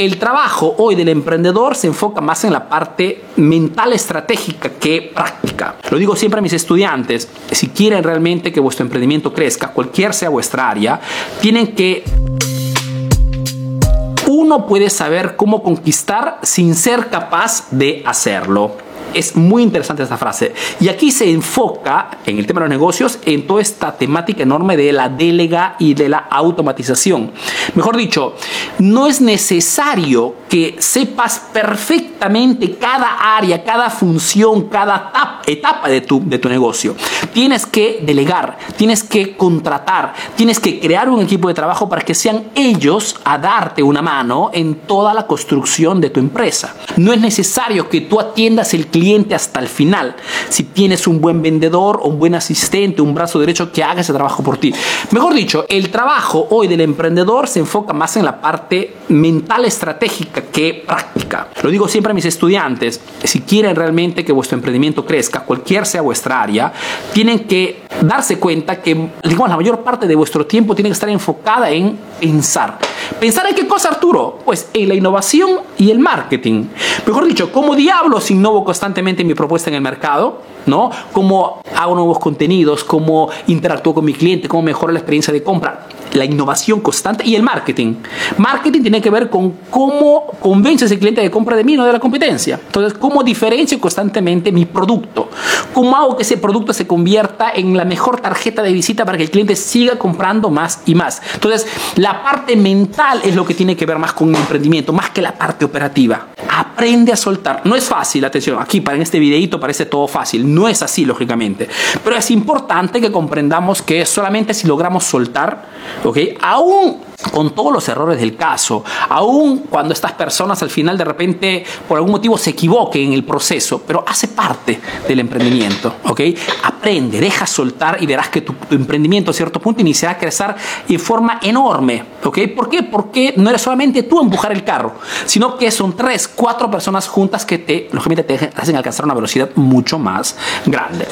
el trabajo hoy del emprendedor se enfoca más en la parte mental estratégica que práctica. Lo digo siempre a mis estudiantes, si quieren realmente que vuestro emprendimiento crezca, cualquier sea vuestra área, tienen que uno puede saber cómo conquistar sin ser capaz de hacerlo. Es muy interesante esta frase. Y aquí se enfoca en el tema de los negocios en toda esta temática enorme de la delega y de la automatización. Mejor dicho, no es necesario que sepas perfectamente cada área, cada función, cada etapa de tu, de tu negocio. Tienes que delegar, tienes que contratar, tienes que crear un equipo de trabajo para que sean ellos a darte una mano en toda la construcción de tu empresa. No es necesario que tú atiendas el cliente cliente hasta el final. Si tienes un buen vendedor, un buen asistente, un brazo derecho que haga ese trabajo por ti. Mejor dicho, el trabajo hoy del emprendedor se enfoca más en la parte mental estratégica que práctica. Lo digo siempre a mis estudiantes, si quieren realmente que vuestro emprendimiento crezca, cualquier sea vuestra área, tienen que darse cuenta que digamos, la mayor parte de vuestro tiempo tiene que estar enfocada en pensar. ¿Pensar en qué cosa, Arturo? Pues en la innovación y el marketing. Mejor dicho, ¿cómo diablos innovo constantemente mi propuesta en el mercado? ¿No? ¿Cómo hago nuevos contenidos? ¿Cómo interactúo con mi cliente? ¿Cómo mejoro la experiencia de compra? la innovación constante y el marketing. Marketing tiene que ver con cómo convence a ese cliente de compra de mí, no de la competencia. Entonces, cómo diferencio constantemente mi producto. Cómo hago que ese producto se convierta en la mejor tarjeta de visita para que el cliente siga comprando más y más. Entonces, la parte mental es lo que tiene que ver más con el emprendimiento, más que la parte operativa. Aprende a soltar. No es fácil, atención, aquí para en este videito parece todo fácil. No es así, lógicamente. Pero es importante que comprendamos que solamente si logramos soltar, ¿ok? Aún con todos los errores del caso, aún cuando estas personas al final de repente por algún motivo se equivoquen en el proceso, pero hace parte del emprendimiento, ¿ok? Aprende, deja soltar y verás que tu, emprendimiento a cierto punto iniciará a crecer en forma enorme, ¿ok? ¿Por qué? Porque no eres solamente tú empujar el carro, sino que son tres, cuatro personas juntas que te, lógicamente, te hacen alcanzar una velocidad mucho más grande.